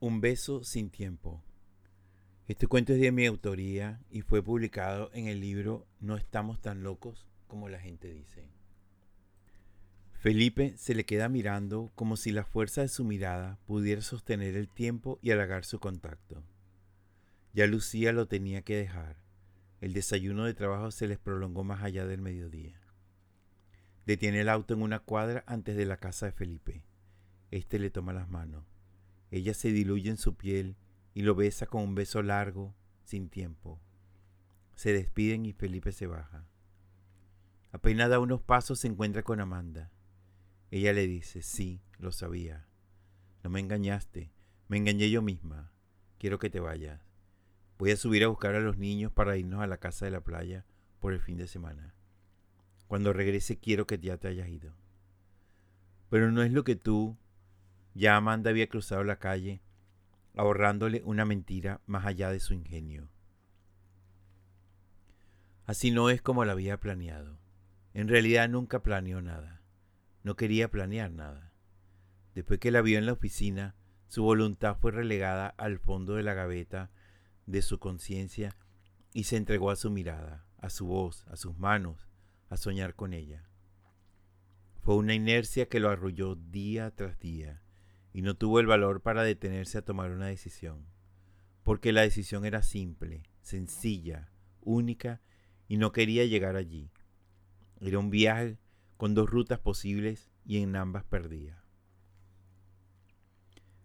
Un beso sin tiempo. Este cuento es de mi autoría y fue publicado en el libro No estamos tan locos como la gente dice. Felipe se le queda mirando como si la fuerza de su mirada pudiera sostener el tiempo y halagar su contacto. Ya Lucía lo tenía que dejar. El desayuno de trabajo se les prolongó más allá del mediodía. Detiene el auto en una cuadra antes de la casa de Felipe. Este le toma las manos. Ella se diluye en su piel y lo besa con un beso largo, sin tiempo. Se despiden y Felipe se baja. Apenas da unos pasos se encuentra con Amanda. Ella le dice, sí, lo sabía. No me engañaste, me engañé yo misma. Quiero que te vayas. Voy a subir a buscar a los niños para irnos a la casa de la playa por el fin de semana. Cuando regrese quiero que ya te hayas ido. Pero no es lo que tú... Ya Amanda había cruzado la calle, ahorrándole una mentira más allá de su ingenio. Así no es como la había planeado. En realidad nunca planeó nada. No quería planear nada. Después que la vio en la oficina, su voluntad fue relegada al fondo de la gaveta de su conciencia y se entregó a su mirada, a su voz, a sus manos, a soñar con ella. Fue una inercia que lo arrulló día tras día y no tuvo el valor para detenerse a tomar una decisión, porque la decisión era simple, sencilla, única y no quería llegar allí. Era un viaje con dos rutas posibles y en ambas perdía.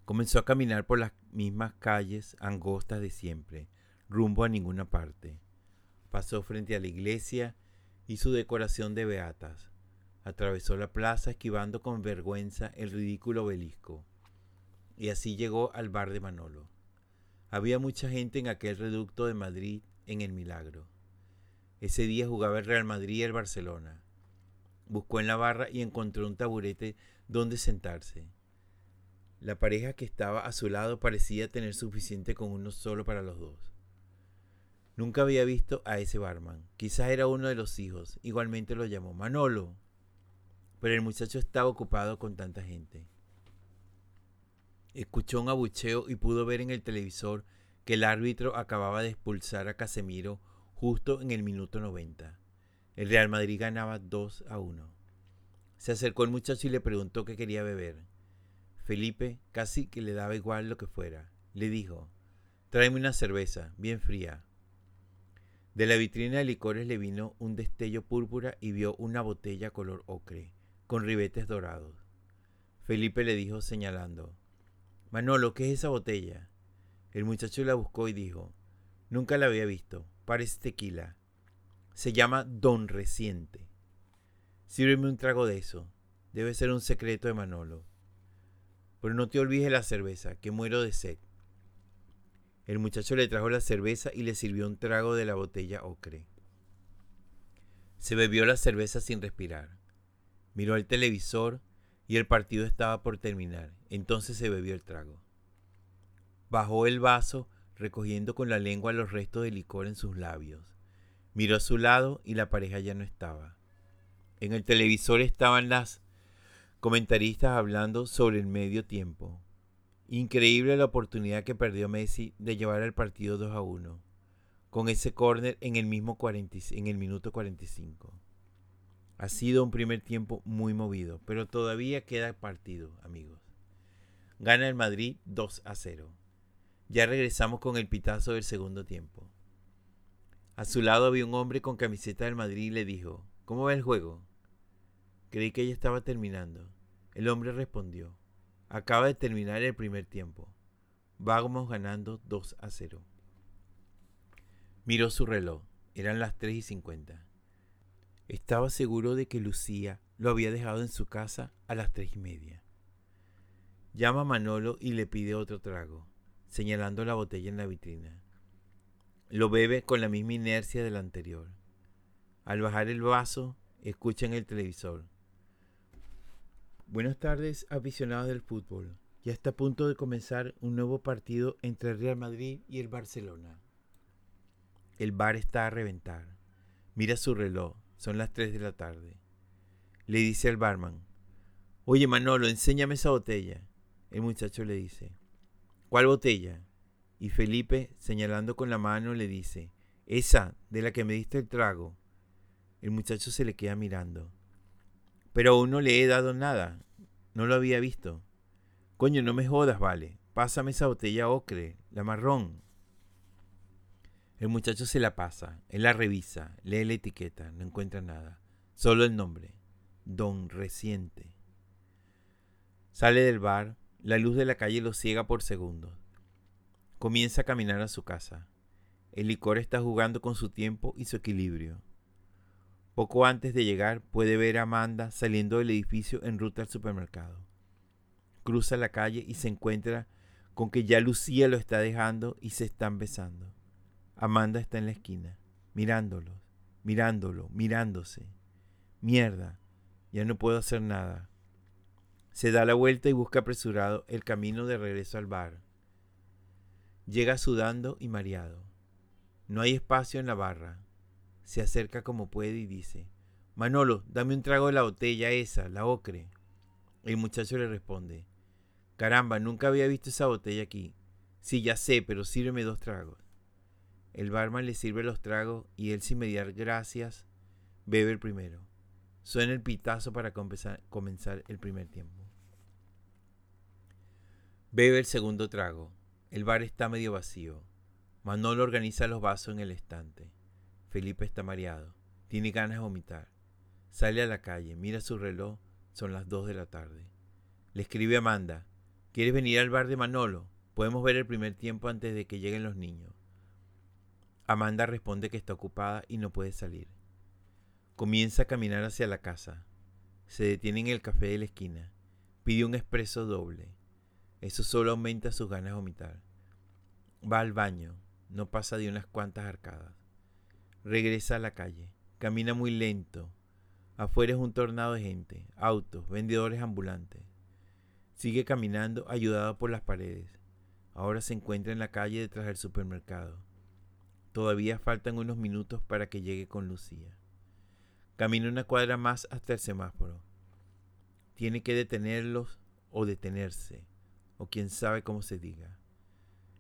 Comenzó a caminar por las mismas calles angostas de siempre, rumbo a ninguna parte. Pasó frente a la iglesia y su decoración de beatas. Atravesó la plaza esquivando con vergüenza el ridículo obelisco. Y así llegó al bar de Manolo. Había mucha gente en aquel reducto de Madrid en el Milagro. Ese día jugaba el Real Madrid y el Barcelona. Buscó en la barra y encontró un taburete donde sentarse. La pareja que estaba a su lado parecía tener suficiente con uno solo para los dos. Nunca había visto a ese barman. Quizás era uno de los hijos. Igualmente lo llamó Manolo. Pero el muchacho estaba ocupado con tanta gente. Escuchó un abucheo y pudo ver en el televisor que el árbitro acababa de expulsar a Casemiro justo en el minuto 90. El Real Madrid ganaba 2 a 1. Se acercó el muchacho y le preguntó qué quería beber. Felipe, casi que le daba igual lo que fuera, le dijo, tráeme una cerveza, bien fría, de la vitrina de licores le vino un destello púrpura y vio una botella color ocre, con ribetes dorados. Felipe le dijo señalando, Manolo, ¿qué es esa botella? El muchacho la buscó y dijo, Nunca la había visto, parece tequila. Se llama Don Reciente. Sírveme un trago de eso. Debe ser un secreto de Manolo. Pero no te olvides la cerveza, que muero de sed. El muchacho le trajo la cerveza y le sirvió un trago de la botella ocre. Se bebió la cerveza sin respirar. Miró el televisor y el partido estaba por terminar. Entonces se bebió el trago. Bajó el vaso recogiendo con la lengua los restos de licor en sus labios. Miró a su lado y la pareja ya no estaba. En el televisor estaban las comentaristas hablando sobre el medio tiempo. Increíble la oportunidad que perdió Messi de llevar el partido 2 a 1, con ese córner en el mismo en el minuto 45. Ha sido un primer tiempo muy movido, pero todavía queda partido, amigos. Gana el Madrid 2 a 0. Ya regresamos con el pitazo del segundo tiempo. A su lado había un hombre con camiseta del Madrid y le dijo, ¿Cómo va el juego? Creí que ya estaba terminando. El hombre respondió, Acaba de terminar el primer tiempo. Vamos ganando 2 a 0. Miró su reloj. Eran las 3 y 50. Estaba seguro de que Lucía lo había dejado en su casa a las 3 y media. Llama a Manolo y le pide otro trago, señalando la botella en la vitrina. Lo bebe con la misma inercia del anterior. Al bajar el vaso, escucha en el televisor. Buenas tardes, aficionados del fútbol. Ya está a punto de comenzar un nuevo partido entre el Real Madrid y el Barcelona. El bar está a reventar. Mira su reloj, son las 3 de la tarde. Le dice al barman, Oye Manolo, enséñame esa botella. El muchacho le dice, ¿Cuál botella? Y Felipe, señalando con la mano, le dice, esa de la que me diste el trago. El muchacho se le queda mirando. Pero aún no le he dado nada. No lo había visto. Coño, no me jodas, vale. Pásame esa botella ocre, la marrón. El muchacho se la pasa, él la revisa, lee la etiqueta, no encuentra nada. Solo el nombre. Don Reciente. Sale del bar, la luz de la calle lo ciega por segundos. Comienza a caminar a su casa. El licor está jugando con su tiempo y su equilibrio. Poco antes de llegar puede ver a Amanda saliendo del edificio en ruta al supermercado. Cruza la calle y se encuentra con que ya Lucía lo está dejando y se están besando. Amanda está en la esquina, mirándolo, mirándolo, mirándose. Mierda, ya no puedo hacer nada. Se da la vuelta y busca apresurado el camino de regreso al bar. Llega sudando y mareado. No hay espacio en la barra. Se acerca como puede y dice, Manolo, dame un trago de la botella esa, la ocre. El muchacho le responde, Caramba, nunca había visto esa botella aquí. Sí, ya sé, pero sírveme dos tragos. El barman le sirve los tragos y él sin mediar gracias bebe el primero. Suena el pitazo para comenzar el primer tiempo. Bebe el segundo trago. El bar está medio vacío. Manolo organiza los vasos en el estante. Felipe está mareado. Tiene ganas de vomitar. Sale a la calle, mira su reloj. Son las dos de la tarde. Le escribe Amanda. ¿Quieres venir al bar de Manolo? Podemos ver el primer tiempo antes de que lleguen los niños. Amanda responde que está ocupada y no puede salir. Comienza a caminar hacia la casa. Se detiene en el café de la esquina. Pide un expreso doble. Eso solo aumenta sus ganas de vomitar. Va al baño, no pasa de unas cuantas arcadas. Regresa a la calle, camina muy lento. Afuera es un tornado de gente, autos, vendedores ambulantes. Sigue caminando ayudado por las paredes. Ahora se encuentra en la calle detrás del supermercado. Todavía faltan unos minutos para que llegue con Lucía. Camina una cuadra más hasta el semáforo. Tiene que detenerlos o detenerse o quién sabe cómo se diga.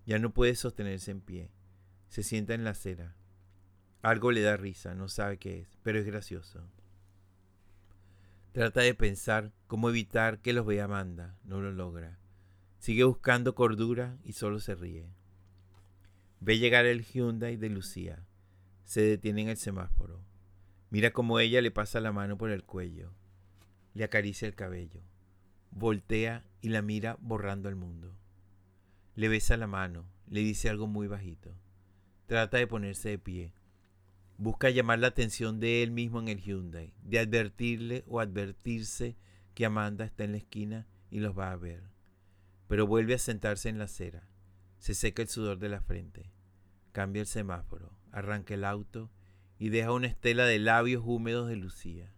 Ya no puede sostenerse en pie. Se sienta en la acera. Algo le da risa, no sabe qué es, pero es gracioso. Trata de pensar cómo evitar que los vea Amanda, no lo logra. Sigue buscando cordura y solo se ríe. Ve llegar el Hyundai de Lucía. Se detiene en el semáforo. Mira cómo ella le pasa la mano por el cuello. Le acaricia el cabello voltea y la mira borrando el mundo. Le besa la mano, le dice algo muy bajito. Trata de ponerse de pie. Busca llamar la atención de él mismo en el Hyundai, de advertirle o advertirse que Amanda está en la esquina y los va a ver. Pero vuelve a sentarse en la acera. Se seca el sudor de la frente. Cambia el semáforo, arranca el auto y deja una estela de labios húmedos de Lucía.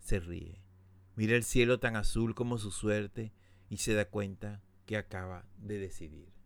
Se ríe. Mira el cielo tan azul como su suerte y se da cuenta que acaba de decidir.